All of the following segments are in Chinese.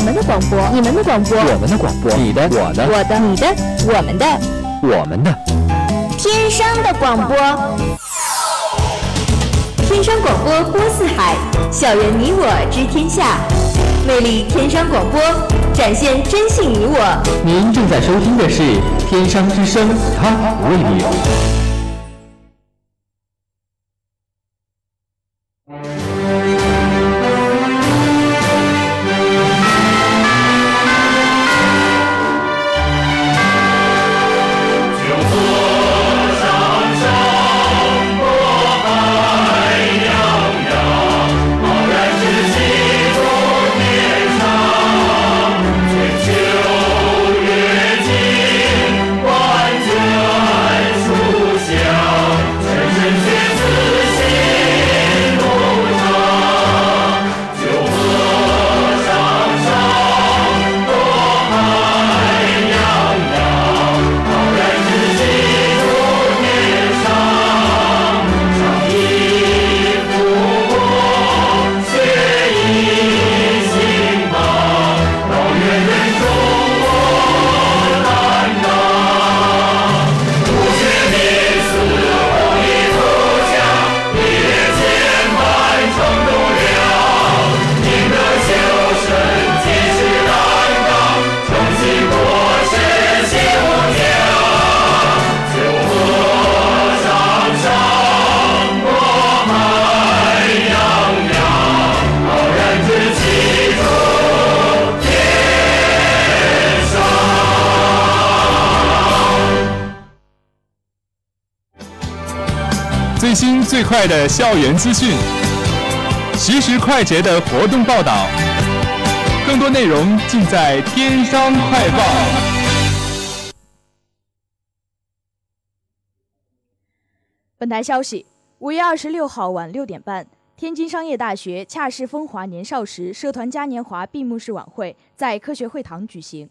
我们的广播，你们的广播，我们的广播，你的，我的，我的，你的，我们的，我们的，天生的广播。天生广播播四海，校园你我知天下，魅力天生广播，展现真性你我。您正在收听的是天商之声 Top Radio。最快的校园资讯，实时快捷的活动报道，更多内容尽在《天商快报》。本台消息：五月二十六号晚六点半，天津商业大学恰是风华年少时社团嘉年华闭幕式晚会在科学会堂举行。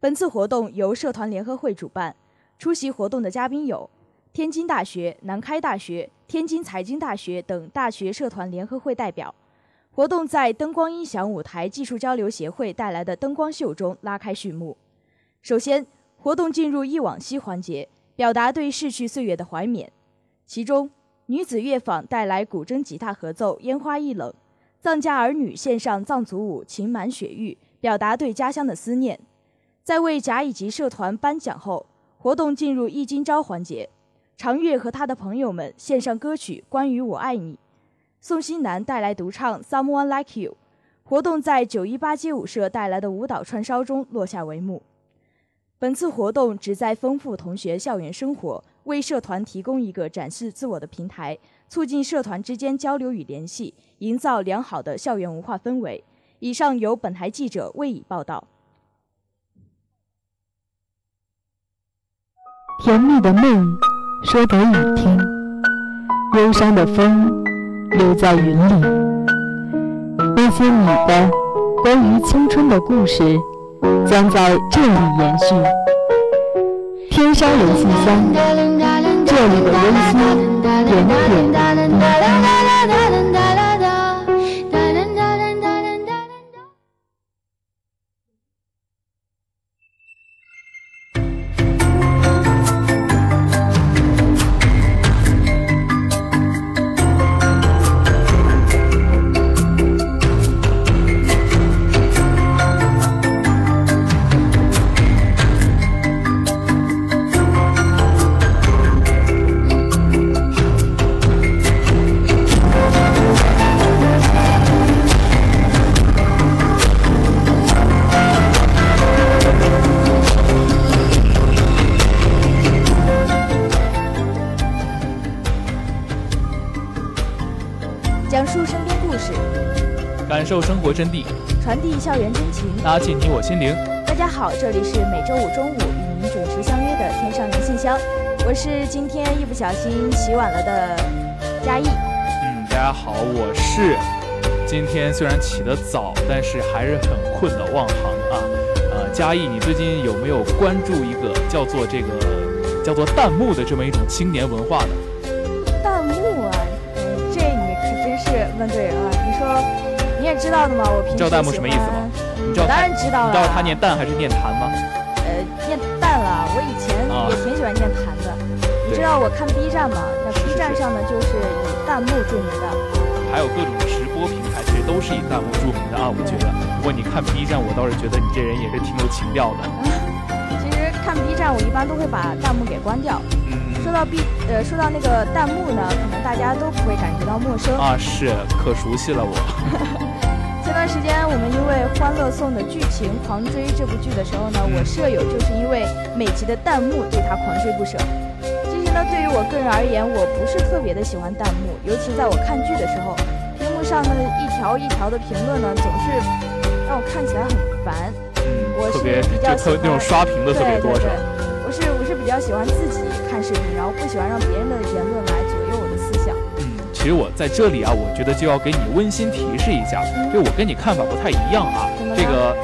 本次活动由社团联合会主办，出席活动的嘉宾有。天津大学、南开大学、天津财经大学等大学社团联合会代表，活动在灯光音响舞台技术交流协会带来的灯光秀中拉开序幕。首先，活动进入忆往昔环节，表达对逝去岁月的怀缅。其中，女子乐坊带来古筝、吉他合奏《烟花易冷》，藏家儿女献上藏族舞《情满雪域》，表达对家乡的思念。在为甲乙级社团颁奖后，活动进入忆今朝环节。常月和他的朋友们献上歌曲《关于我爱你》，宋新南带来独唱《Someone Like You》。活动在九一八街舞社带来的舞蹈串烧中落下帷幕。本次活动旨在丰富同学校园生活，为社团提供一个展示自我的平台，促进社团之间交流与联系，营造良好的校园文化氛围。以上由本台记者魏以报道。甜蜜的梦。说给你听，忧伤的风留在云里。那些你的关于青春的故事，将在这里延续。天山人信箱，这里的温馨点点滴滴。受生活真谛，传递校园真情，拉近你我心灵。大家好，这里是每周五中午与您准时相约的天上人信箱，我是今天一不小心起晚了的嘉义。嗯，大家好，我是今天虽然起得早，但是还是很困的望航啊。呃，嘉义，你最近有没有关注一个叫做这个叫做弹幕的这么一种青年文化呢？弹幕啊，这你可真是问对人了。你说。你也知道的嘛，我平时知道弹幕什么意思吗？你知道当然知道了。你知道他念弹还是念弹吗？呃，念弹了。我以前也挺喜欢念弹的。你知道我看 B 站吗？那 B 站上呢，就是以弹幕著名的。还有各种直播平台，其实都是以弹幕著名的啊。我觉得，不过你看 B 站，我倒是觉得你这人也是挺有情调的。其实看 B 站，我一般都会把弹幕给关掉。嗯说到 B，呃，说到那个弹幕呢，可能大家都不会感觉到陌生啊。是，可熟悉了我。前段时间我们因为《欢乐颂》的剧情狂追这部剧的时候呢，我舍友就是因为每集的弹幕对他狂追不舍。其实呢，对于我个人而言，我不是特别的喜欢弹幕，尤其在我看剧的时候，屏幕上的一条一条的评论呢，总是让我看起来很烦。我是比较喜欢那种刷屏的特别多，是我是我是比较喜欢自己看视频，然后不喜欢让别人的言论实我在这里啊，我觉得就要给你温馨提示一下，就我跟你看法不太一样啊。这个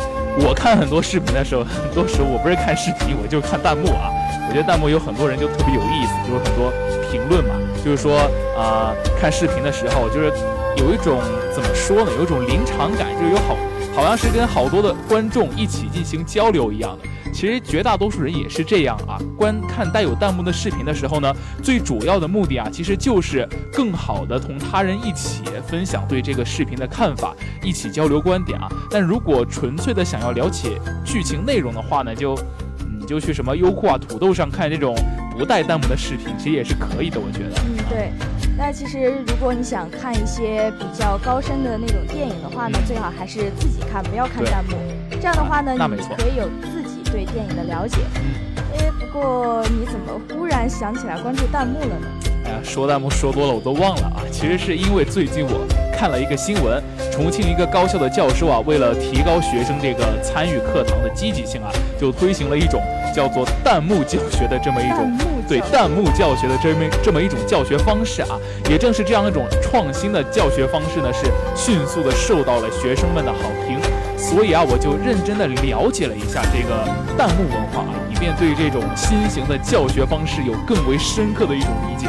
我看很多视频的时候，很多时候我不是看视频，我就看弹幕啊。我觉得弹幕有很多人就特别有意思，就是很多评论嘛，就是说啊，看视频的时候就是有一种怎么说呢，有一种临场感，就是有好好像是跟好多的观众一起进行交流一样的。其实绝大多数人也是这样啊，观看带有弹幕的视频的时候呢，最主要的目的啊，其实就是更好的同他人一起分享对这个视频的看法，一起交流观点啊。但如果纯粹的想要了解剧情内容的话呢，就你就去什么优酷啊、土豆上看这种不带弹幕的视频，其实也是可以的，我觉得。嗯，对。那其实如果你想看一些比较高深的那种电影的话呢，最好还是自己看，不要看弹幕。这样的话呢，你可以有自己。对电影的了解，哎，不过你怎么忽然想起来关注弹幕了呢？哎呀，说弹幕说多了我都忘了啊。其实是因为最近我看了一个新闻，重庆一个高校的教授啊，为了提高学生这个参与课堂的积极性啊，就推行了一种叫做弹幕教学的这么一种对弹幕教学的这么这么一种教学方式啊。也正是这样一种创新的教学方式呢，是迅速的受到了学生们的好评。所以啊，我就认真的了解了一下这个弹幕文化啊，以便对这种新型的教学方式有更为深刻的一种理解。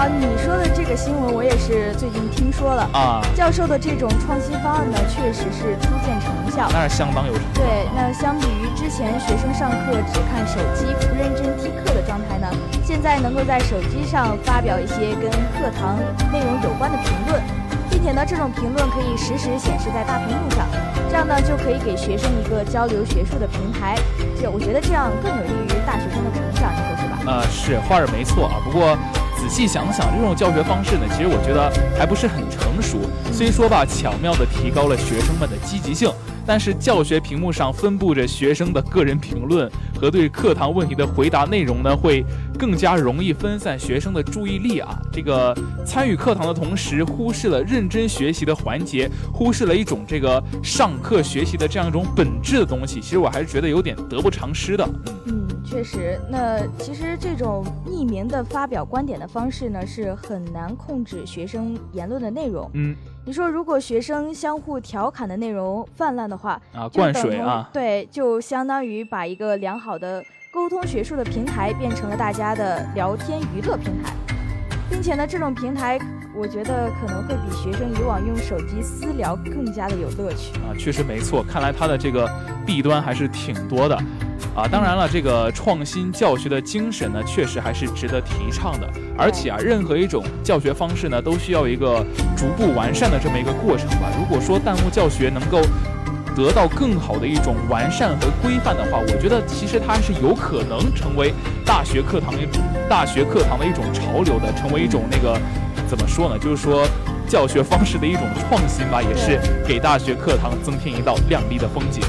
啊，你说的这个新闻我也是最近听说了啊。教授的这种创新方案呢，确实是初见成效，那是相当有成效。对，那相比于之前学生上课只看手机不认真听课的状态呢，现在能够在手机上发表一些跟课堂内容有关的评论。并且呢，这种评论可以实时显示在大屏幕上，这样呢就可以给学生一个交流学术的平台。这我觉得这样更有利于大学生的成长，你说是吧？呃，是，话是没错啊。不过仔细想想，这种教学方式呢，其实我觉得还不是很成熟。虽说吧，巧妙地提高了学生们的积极性。但是教学屏幕上分布着学生的个人评论和对课堂问题的回答内容呢，会更加容易分散学生的注意力啊。这个参与课堂的同时，忽视了认真学习的环节，忽视了一种这个上课学习的这样一种本质的东西。其实我还是觉得有点得不偿失的。嗯，确实。那其实这种匿名的发表观点的方式呢，是很难控制学生言论的内容。嗯。你说，如果学生相互调侃的内容泛滥的话，啊，灌水啊，对，就相当于把一个良好的沟通学术的平台变成了大家的聊天娱乐平台，并且呢，这种平台我觉得可能会比学生以往用手机私聊更加的有乐趣啊，确实没错，看来它的这个弊端还是挺多的。啊，当然了，这个创新教学的精神呢，确实还是值得提倡的。而且啊，任何一种教学方式呢，都需要一个逐步完善的这么一个过程吧。如果说弹幕教学能够得到更好的一种完善和规范的话，我觉得其实它是有可能成为大学课堂一种大学课堂的一种潮流的，成为一种那个怎么说呢？就是说教学方式的一种创新吧，也是给大学课堂增添一道亮丽的风景。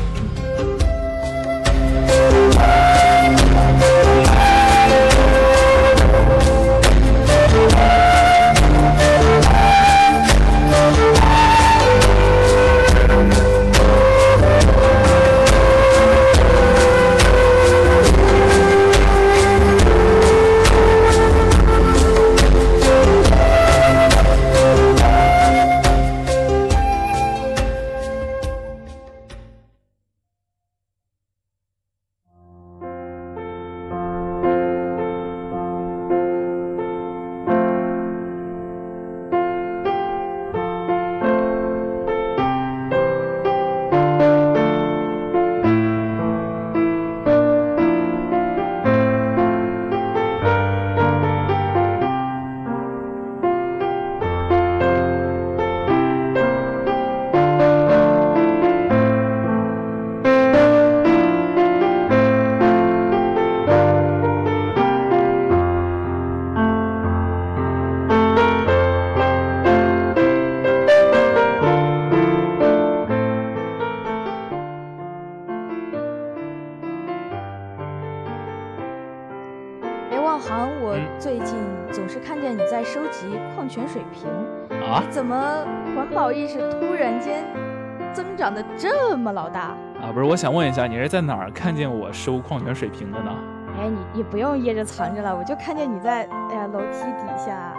大？啊，不是，我想问一下，你是在哪儿看见我收矿泉水瓶的呢？哎，你你不用掖着藏着了，我就看见你在哎呀楼梯底下，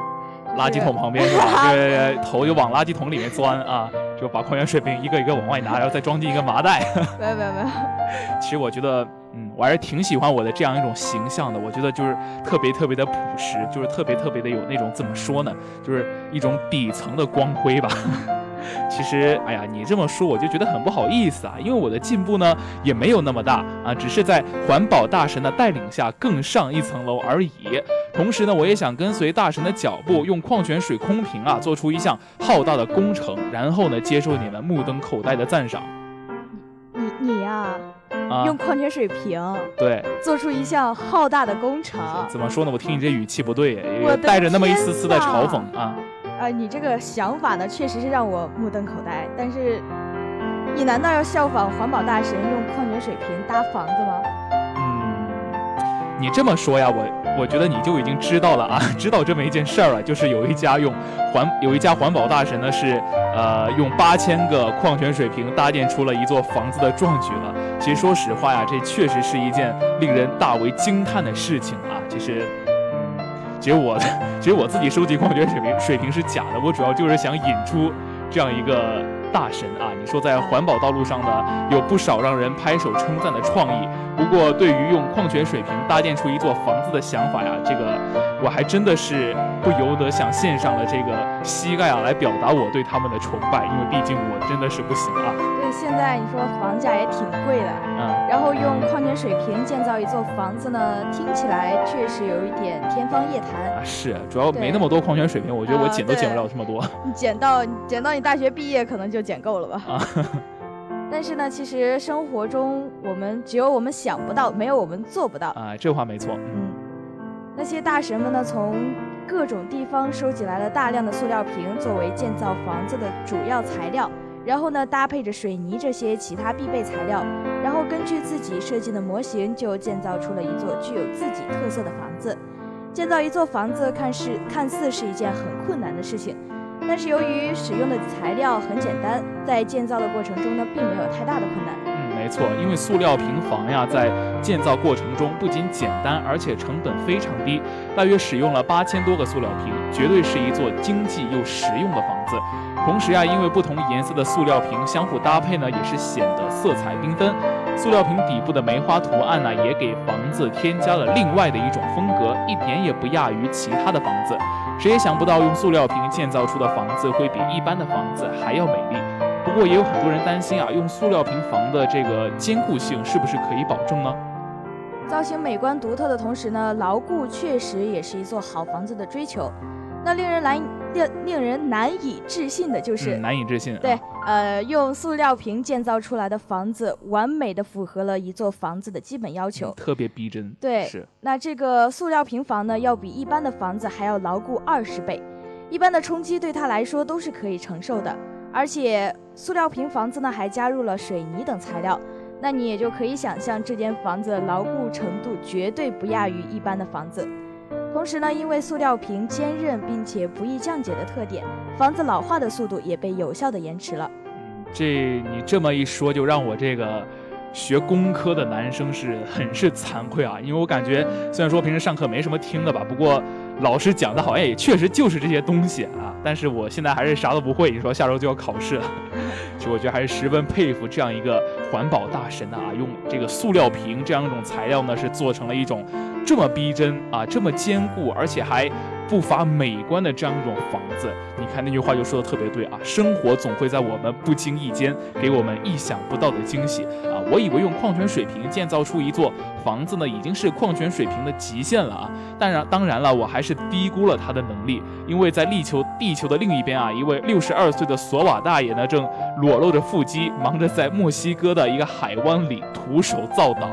垃圾桶旁边是吧？对，头就往垃圾桶里面钻啊，就把矿泉水瓶一个一个往外拿，然后再装进一个麻袋。没有没有没有。其实我觉得，嗯，我还是挺喜欢我的这样一种形象的。我觉得就是特别特别的朴实，就是特别特别的有那种怎么说呢，就是一种底层的光辉吧。其实，哎呀，你这么说我就觉得很不好意思啊，因为我的进步呢也没有那么大啊，只是在环保大神的带领下更上一层楼而已。同时呢，我也想跟随大神的脚步，用矿泉水空瓶啊做出一项浩大的工程，然后呢接受你们目瞪口呆的赞赏。你你呀，用矿泉水瓶对做出一项浩大的工程，怎么说呢？我听你这语气不对，带着那么一丝丝的嘲讽啊。啊，你这个想法呢，确实是让我目瞪口呆。但是，你难道要效仿环保大神用矿泉水瓶搭房子吗？嗯，你这么说呀，我我觉得你就已经知道了啊，知道这么一件事儿了，就是有一家用环有一家环保大神呢，是呃用八千个矿泉水瓶搭建出了一座房子的壮举了。其实说实话呀，这确实是一件令人大为惊叹的事情啊。其实。其实我，其实我自己收集矿泉水瓶水瓶是假的，我主要就是想引出这样一个大神啊！你说在环保道路上呢，有不少让人拍手称赞的创意。不过，对于用矿泉水瓶搭建出一座房子的想法呀，这个我还真的是不由得想献上了这个膝盖啊，来表达我对他们的崇拜。因为毕竟我真的是不行啊。对，现在你说房价也挺贵的，嗯，然后用矿泉水瓶建造一座房子呢，听起来确实有一点天方夜谭啊。是，主要没那么多矿泉水瓶，我觉得我捡都捡不了这么多。你捡到，捡到你大学毕业可能就捡够了吧？啊。但是呢，其实生活中我们只有我们想不到，没有我们做不到啊。这话没错。嗯，那些大神们呢，从各种地方收集来了大量的塑料瓶，作为建造房子的主要材料，然后呢，搭配着水泥这些其他必备材料，然后根据自己设计的模型，就建造出了一座具有自己特色的房子。建造一座房子，看似看似是一件很困难的事情。但是由于使用的材料很简单，在建造的过程中呢，并没有太大的困难。没错，因为塑料瓶房呀，在建造过程中不仅简单，而且成本非常低，大约使用了八千多个塑料瓶，绝对是一座经济又实用的房子。同时呀，因为不同颜色的塑料瓶相互搭配呢，也是显得色彩缤纷。塑料瓶底部的梅花图案呢，也给房子添加了另外的一种风格，一点也不亚于其他的房子。谁也想不到，用塑料瓶建造出的房子会比一般的房子还要美丽。不过，也有很多人担心啊，用塑料瓶房的这个坚固性是不是可以保证呢？造型美观独特的同时呢，牢固确实也是一座好房子的追求。那令人难令令人难以置信的就是难以置信。对，呃，用塑料瓶建造出来的房子，完美的符合了一座房子的基本要求，特别逼真。对，是。那这个塑料瓶房呢，要比一般的房子还要牢固二十倍，一般的冲击对它来说都是可以承受的。而且塑料瓶房子呢，还加入了水泥等材料，那你也就可以想象这间房子牢固程度绝对不亚于一般的房子。同时呢，因为塑料瓶坚韧并且不易降解的特点，房子老化的速度也被有效的延迟了。这你这么一说，就让我这个学工科的男生是很是惭愧啊！因为我感觉虽然说平时上课没什么听的吧，不过老师讲的好像也确实就是这些东西啊。但是我现在还是啥都不会。你说下周就要考试了，其实我觉得还是十分佩服这样一个环保大神的啊！用这个塑料瓶这样一种材料呢，是做成了一种。这么逼真啊，这么坚固，而且还不乏美观的这样一种房子，你看那句话就说的特别对啊！生活总会在我们不经意间给我们意想不到的惊喜啊！我以为用矿泉水瓶建造出一座房子呢，已经是矿泉水瓶的极限了啊！当然，当然了，我还是低估了他的能力，因为在地球地球的另一边啊，一位六十二岁的索瓦大爷呢，正裸露着腹肌，忙着在墨西哥的一个海湾里徒手造岛。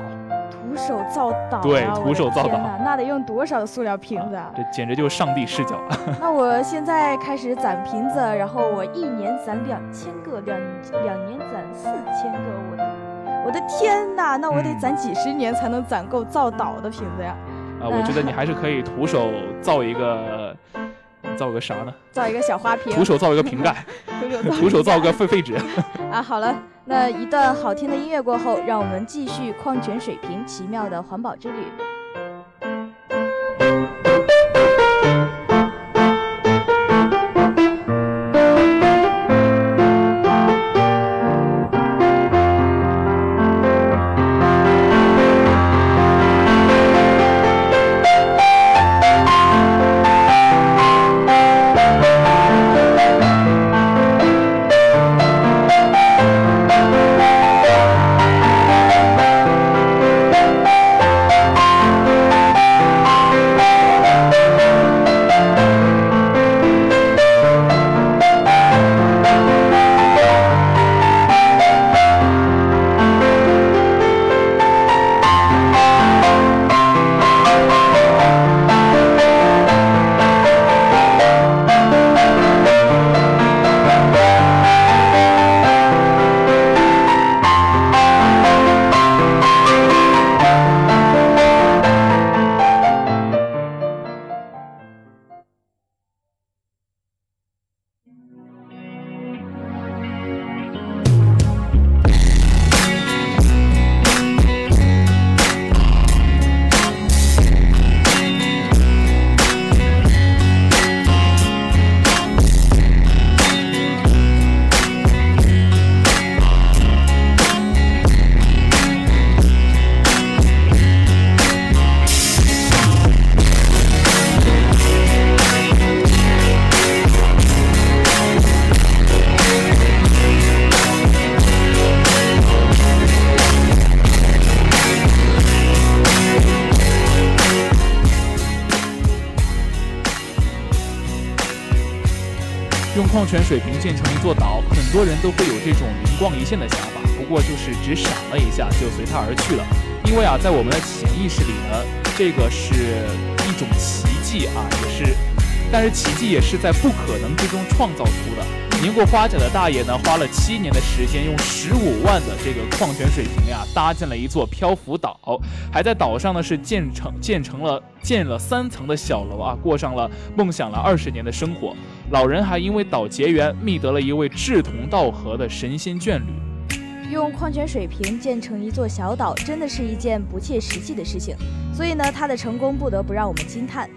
徒手造岛，对，徒手造岛，那得用多少塑料瓶子啊？这简直就是上帝视角。那我现在开始攒瓶子，然后我一年攒两千个，两两年攒四千个，我的我的天哪！那我得攒几十年才能攒够造岛的瓶子呀？啊，我觉得你还是可以徒手造一个，造个啥呢？造一个小花瓶。徒手造一个瓶盖，徒手造个废废纸。啊，好了，那一段好听的音乐过后，让我们继续矿泉水瓶奇妙的环保之旅。矿泉水瓶建成一座岛，很多人都会有这种灵光一现的想法，不过就是只闪了一下就随它而去了。因为啊，在我们的潜意识里呢，这个是一种奇迹啊，也是，但是奇迹也是在不可能之中创造出的。年过花甲的大爷呢，花了七年的时间，用十五万的这个矿泉水瓶呀，搭建了一座漂浮岛，还在岛上呢是建成建成了建了三层的小楼啊，过上了梦想了二十年的生活。老人还因为岛结缘，觅得了一位志同道合的神仙眷侣。用矿泉水瓶建成一座小岛，真的是一件不切实际的事情。所以呢，他的成功不得不让我们惊叹。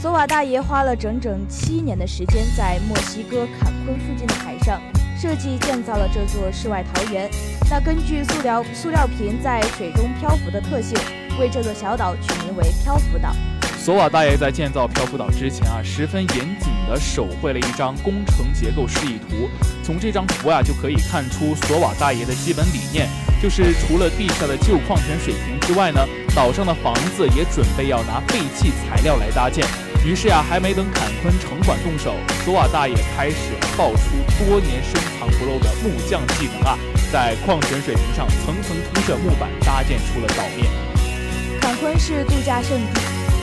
索瓦大爷花了整整七年的时间，在墨西哥坎昆附近的海上设计建造了这座世外桃源。那根据塑料塑料瓶在水中漂浮的特性，为这座小岛取名为漂浮岛。索瓦大爷在建造漂浮岛之前啊，十分严谨地手绘了一张工程结构示意图。从这张图啊，就可以看出索瓦大爷的基本理念，就是除了地下的旧矿泉水瓶之外呢，岛上的房子也准备要拿废弃材料来搭建。于是呀，还没等坎昆城管动手，索瓦大爷开始爆出多年深藏不露的木匠技能啊，在矿泉水瓶上层层铺设木板，搭建出了岛面。坎昆是度假胜地。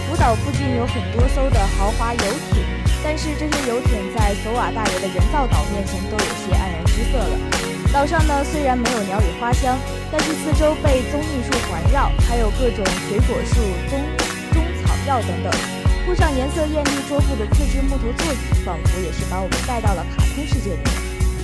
福岛附近有很多艘的豪华游艇，但是这些游艇在索瓦大爷的人造岛面前都有些黯然失色了。岛上呢虽然没有鸟语花香，但是四周被棕榈树环绕，还有各种水果树、棕中草药等等，铺上颜色艳丽桌布的自制木头座椅，仿佛也是把我们带到了卡通世界里。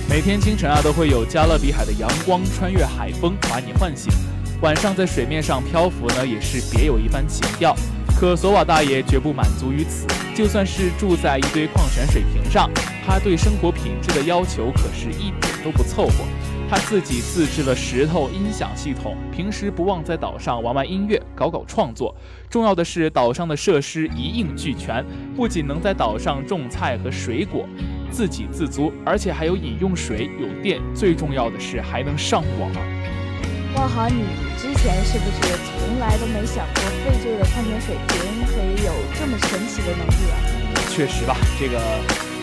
每天清晨啊，都会有加勒比海的阳光穿越海风把你唤醒，晚上在水面上漂浮呢，也是别有一番情调。可索瓦大爷绝不满足于此，就算是住在一堆矿泉水瓶上，他对生活品质的要求可是一点都不凑合。他自己自制了石头音响系统，平时不忘在岛上玩玩音乐，搞搞创作。重要的是，岛上的设施一应俱全，不仅能在岛上种菜和水果，自给自足，而且还有饮用水、有电，最重要的是还能上网。万豪，你之前是不是从来都没想过废旧的矿泉水瓶可以有这么神奇的能力啊？确实吧，这个，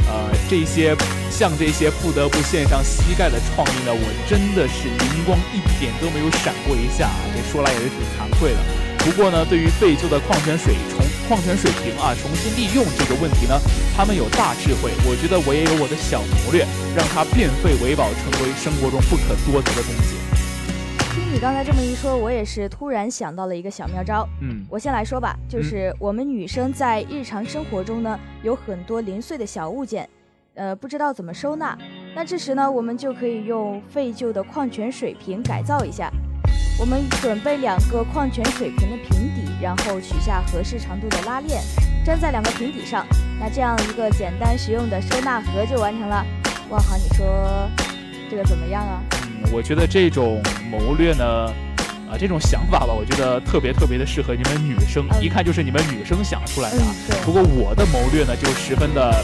呃，这些像这些不得不献上膝盖的创意呢，我真的是灵光一点都没有闪过一下啊！这说来也是挺惭愧的。不过呢，对于废旧的矿泉水重矿泉水瓶啊重新利用这个问题呢，他们有大智慧。我觉得我也有我的小谋略，让它变废为宝，成为生活中不可多得的东西。听你刚才这么一说，我也是突然想到了一个小妙招。嗯，我先来说吧，就是我们女生在日常生活中呢，有很多零碎的小物件，呃，不知道怎么收纳。那这时呢，我们就可以用废旧的矿泉水瓶改造一下。我们准备两个矿泉水瓶的瓶底，然后取下合适长度的拉链，粘在两个瓶底上。那这样一个简单实用的收纳盒就完成了。万豪，你说这个怎么样啊？嗯，我觉得这种谋略呢，啊，这种想法吧，我觉得特别特别的适合你们女生，一看就是你们女生想出来的。不过我的谋略呢，就十分的，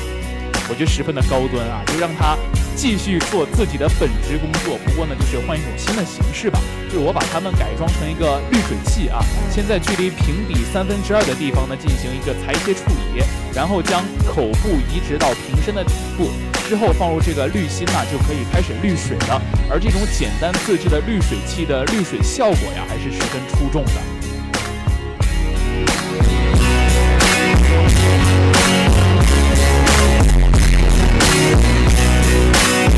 我觉得十分的高端啊，就让他继续做自己的本职工作。不过呢，就是换一种新的形式吧，就是我把它们改装成一个滤水器啊，先在距离瓶底三分之二的地方呢进行一个裁切处理，然后将口部移植到瓶身的底部。之后放入这个滤芯呢，就可以开始滤水了。而这种简单自制的滤水器的滤水效果呀，还是十分出众的。Yeah.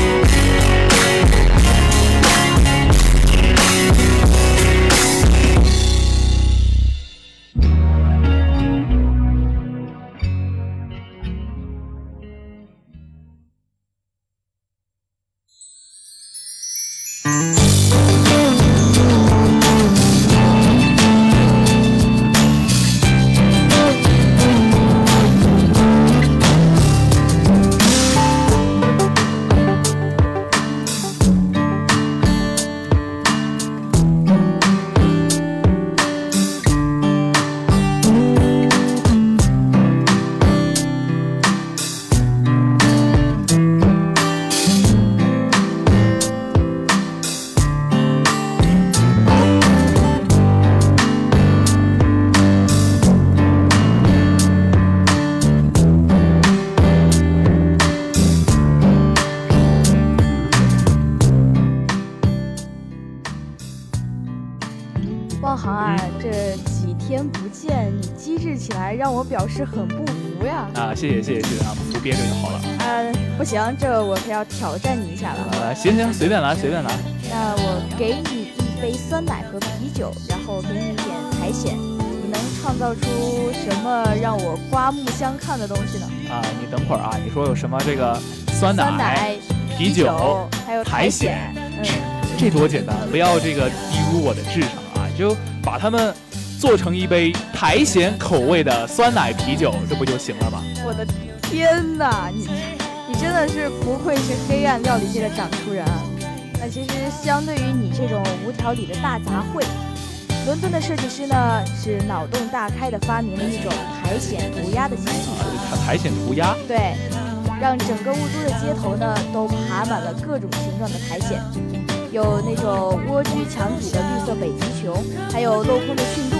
我表示很不服呀！啊，谢谢谢谢谢谢啊，服憋着就好了。呃，不行，这我可要挑战你一下了。呃，行行，随便来随便来。那我给你一杯酸奶和啤酒，然后给你一点苔藓，你能创造出什么让我刮目相看的东西呢？啊，你等会儿啊，你说有什么这个酸奶、啤酒，还有苔藓？嗯，这多简单，不要这个低估我的智商啊，就把它们。做成一杯苔藓口味的酸奶啤酒，这不就行了吗？我的天哪，你你真的是不愧是黑暗料理界的掌出人啊！那其实相对于你这种无条理的大杂烩，伦敦的设计师呢是脑洞大开的发明了一种苔藓涂鸦的新技术。苔藓涂鸦？对，让整个雾都的街头呢都爬满了各种形状的苔藓。有那种蜗居墙体的绿色北极熊，还有镂空的驯鹿，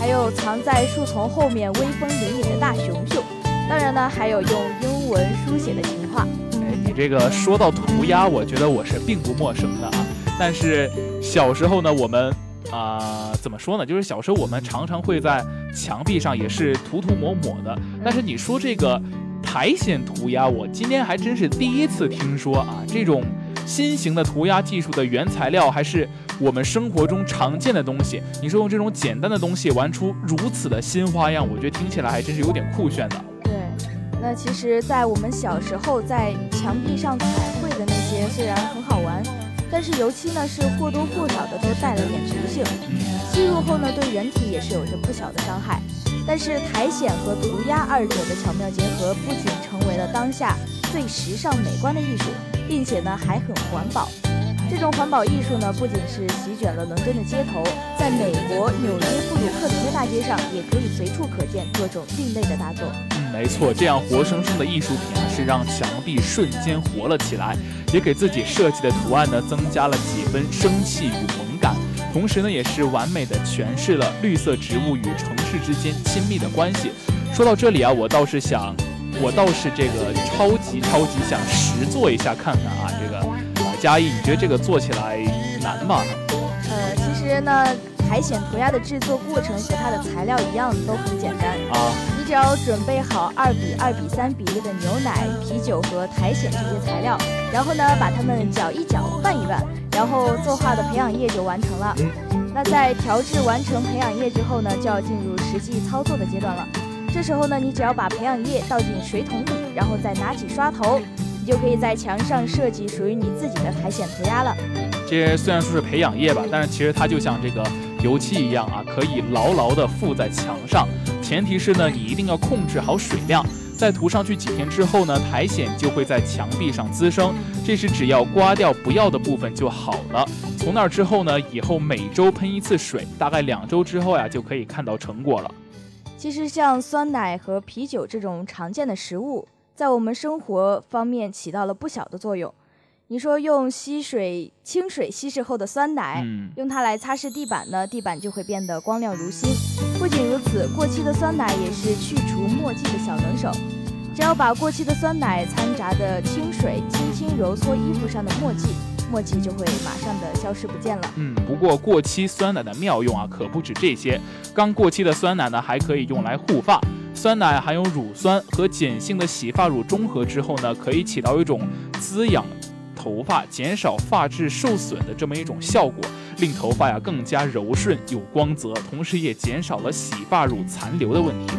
还有藏在树丛后面威风凛凛的大熊熊。当然呢，还有用英文书写的情话。哎，你这个说到涂鸦，我觉得我是并不陌生的啊。但是小时候呢，我们啊，怎么说呢？就是小时候我们常常会在墙壁上也是涂涂抹抹的。但是你说这个苔藓涂鸦，我今天还真是第一次听说啊，这种。新型的涂鸦技术的原材料还是我们生活中常见的东西。你说用这种简单的东西玩出如此的新花样，我觉得听起来还真是有点酷炫的。对，那其实，在我们小时候在墙壁上彩绘的那些虽然很好玩，但是油漆呢是或多或少的都带了点毒性，吸入后呢对人体也是有着不小的伤害。但是苔藓和涂鸦二者的巧妙结合，不仅成为了当下最时尚美观的艺术。并且呢还很环保，这种环保艺术呢不仅是席卷了伦敦的街头，在美国纽约布鲁克林的大街上也可以随处可见各种另类的大作。嗯，没错，这样活生生的艺术品是让墙壁瞬间活了起来，也给自己设计的图案呢增加了几分生气与萌感，同时呢也是完美的诠释了绿色植物与城市之间亲密的关系。说到这里啊，我倒是想。我倒是这个超级超级想实做一下看看啊，这个呃，嘉义，你觉得这个做起来难吗？呃，其实呢，苔藓涂鸦的制作过程和它的材料一样，都很简单啊。你只要准备好二比二比三比例的牛奶、啤酒和苔藓这些材料，然后呢把它们搅一搅、拌一拌，然后作画的培养液就完成了。那在调制完成培养液之后呢，就要进入实际操作的阶段了。这时候呢，你只要把培养液倒进水桶里，然后再拿起刷头，你就可以在墙上设计属于你自己的苔藓涂鸦了。这虽然说是培养液吧，但是其实它就像这个油漆一样啊，可以牢牢地附在墙上。前提是呢，你一定要控制好水量。在涂上去几天之后呢，苔藓就会在墙壁上滋生。这时只要刮掉不要的部分就好了。从那之后呢，以后每周喷一次水，大概两周之后呀，就可以看到成果了。其实像酸奶和啤酒这种常见的食物，在我们生活方面起到了不小的作用。你说用稀水、清水稀释后的酸奶，用它来擦拭地板呢，地板就会变得光亮如新。不仅如此，过期的酸奶也是去除墨迹的小能手。只要把过期的酸奶掺杂的清水轻轻揉搓衣服上的墨迹。墨迹就会马上的消失不见了。嗯，不过过期酸奶的妙用啊，可不止这些。刚过期的酸奶呢，还可以用来护发。酸奶含有乳酸和碱性的洗发乳中和之后呢，可以起到一种滋养头发、减少发质受损的这么一种效果，令头发呀更加柔顺有光泽，同时也减少了洗发乳残留的问题。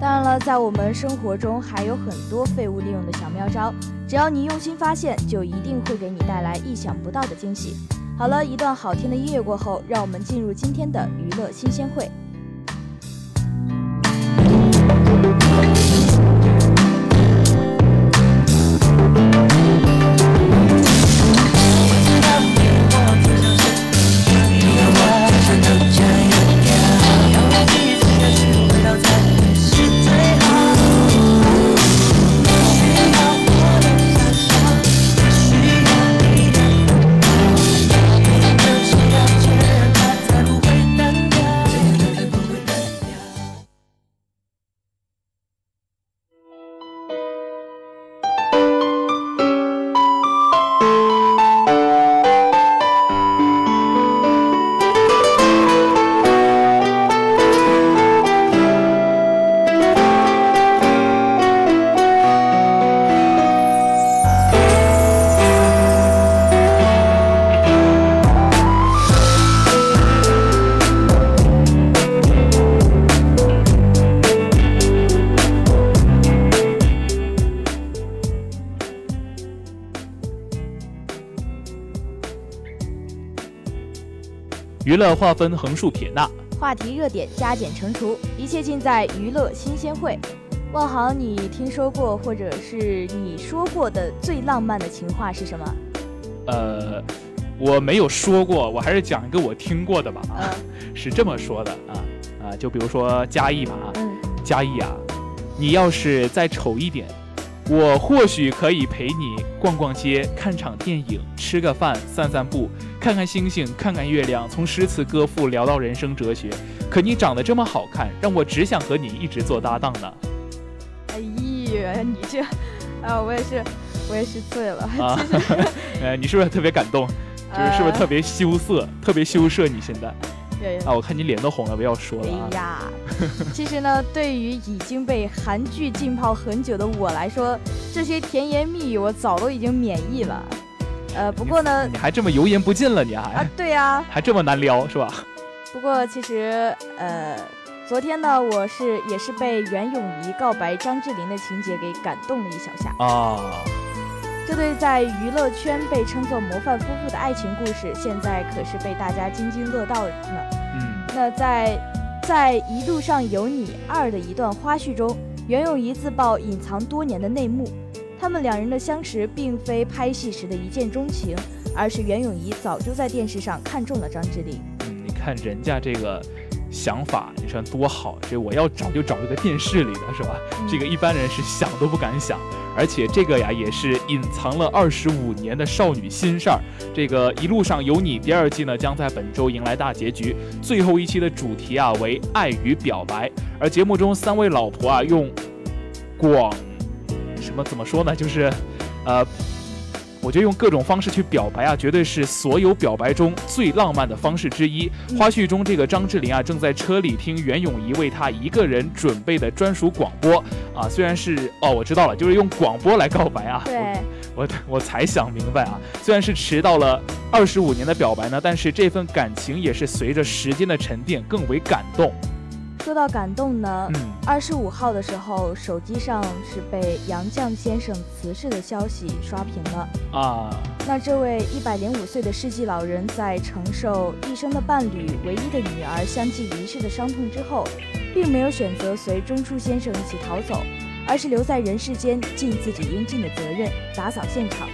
当然了，在我们生活中还有很多废物利用的小妙招，只要你用心发现，就一定会给你带来意想不到的惊喜。好了一段好听的音乐过后，让我们进入今天的娱乐新鲜会。乐划分横竖撇捺，话题热点加减乘除，一切尽在娱乐新鲜会。万豪，你听说过或者是你说过的最浪漫的情话是什么？呃，我没有说过，我还是讲一个我听过的吧。啊，是这么说的啊啊，就比如说嘉义吧啊，嘉义啊，你要是再丑一点。我或许可以陪你逛逛街、看场电影、吃个饭、散散步、看看星星、看看月亮，从诗词歌赋聊到人生哲学。可你长得这么好看，让我只想和你一直做搭档呢。哎呀，你这，啊，我也是，我也是醉了。啊，呃，你是不是特别感动？就是是不是特别羞涩、特别羞涩？你现在？啊，我看你脸都红了，不要说了。哎呀，其实呢，对于已经被韩剧浸泡很久的我来说，这些甜言蜜语我早都已经免疫了。呃，不过呢，你还这么油盐不进了，你还啊？对呀，还这么难撩是吧？不过其实，呃，昨天呢，我是也是被袁咏仪告白张智霖的情节给感动了一小下啊。这对在娱乐圈被称作模范夫妇的爱情故事，现在可是被大家津津乐道呢。嗯，那在在《一路上有你二》的一段花絮中，袁咏仪自曝隐藏多年的内幕，他们两人的相识并非拍戏时的一见钟情，而是袁咏仪早就在电视上看中了张智霖。嗯，你看人家这个想法，你说多好，这我要找就找一个电视里的是吧？这个一般人是想都不敢想。而且这个呀，也是隐藏了二十五年的少女心事儿。这个一路上有你第二季呢，将在本周迎来大结局。最后一期的主题啊为爱与表白，而节目中三位老婆啊用广什么怎么说呢？就是，呃，我我觉得用各种方式去表白啊，绝对是所有表白中最浪漫的方式之一。花絮中，这个张智霖啊，正在车里听袁咏仪为他一个人准备的专属广播啊，虽然是哦，我知道了，就是用广播来告白啊。对，我我才想明白啊，虽然是迟到了二十五年的表白呢，但是这份感情也是随着时间的沉淀更为感动。说到感动呢，二十五号的时候，手机上是被杨绛先生辞世的消息刷屏了啊。那这位一百零五岁的世纪老人，在承受一生的伴侣、唯一的女儿相继离世的伤痛之后，并没有选择随钟书先生一起逃走，而是留在人世间，尽自己应尽的责任，打扫现场。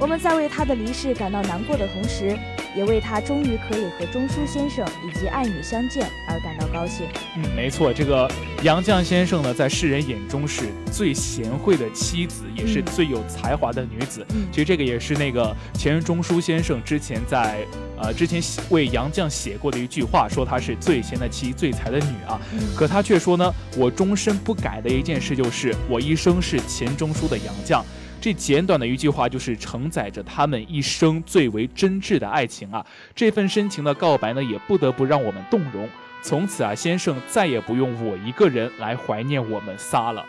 我们在为他的离世感到难过的同时。也为他终于可以和钟书先生以及爱女相见而感到高兴。嗯，没错，这个杨绛先生呢，在世人眼中是最贤惠的妻子，也是最有才华的女子。其实这个也是那个前钟书先生之前在呃之前为杨绛写过的一句话，说她是最贤的妻，最才的女啊。可他却说呢，我终身不改的一件事就是，我一生是钱钟书的杨绛。这简短的一句话，就是承载着他们一生最为真挚的爱情啊！这份深情的告白呢，也不得不让我们动容。从此啊，先生再也不用我一个人来怀念我们仨了。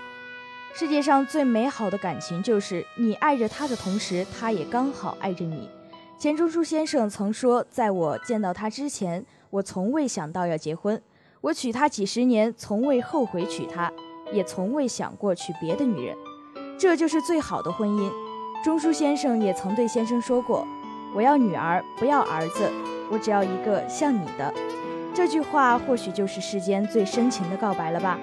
世界上最美好的感情，就是你爱着他的同时，他也刚好爱着你。钱钟书先生曾说：“在我见到他之前，我从未想到要结婚。我娶她几十年，从未后悔娶她，也从未想过娶别的女人。”这就是最好的婚姻。钟书先生也曾对先生说过：“我要女儿，不要儿子，我只要一个像你的。”这句话或许就是世间最深情的告白了吧。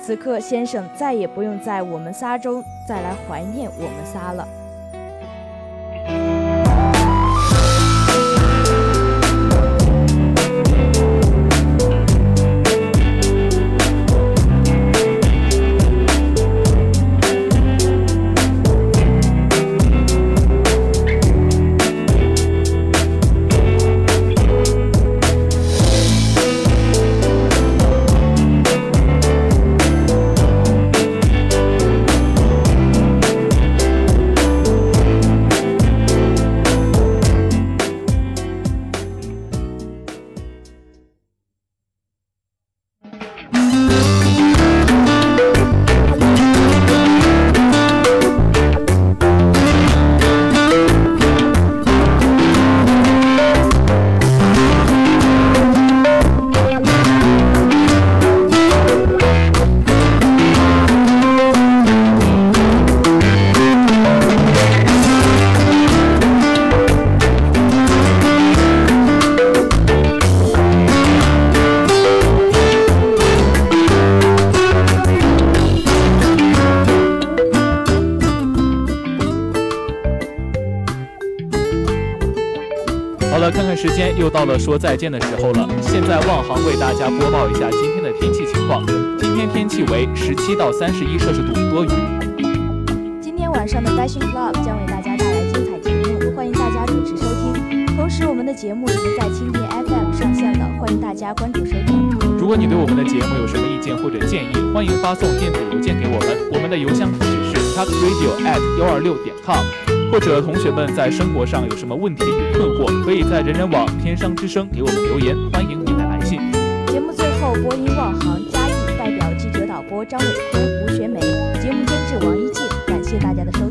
此刻，先生再也不用在我们仨中再来怀念我们仨了。又到了说再见的时候了。现在望航为大家播报一下今天的天气情况。今天天气为十七到三十一摄氏度，多云。今天晚上的 Fashion Club 将为大家带来精彩节目，欢迎大家准时收听。同时，我们的节目已经在蜻蜓 FM 上线了，欢迎大家关注收听。如果你对我们的节目有什么意见或者建议，欢迎发送电子邮件给我们，我们的邮箱地址是 talkradio at 幺二六点 com。或者同学们在生活上有什么问题与困惑，可以在人人网天商之声给我们留言，欢迎你的来信。节目最后，播音望航嘉义代表记者导播张伟坤、吴学梅，节目监制王一静，感谢大家的收。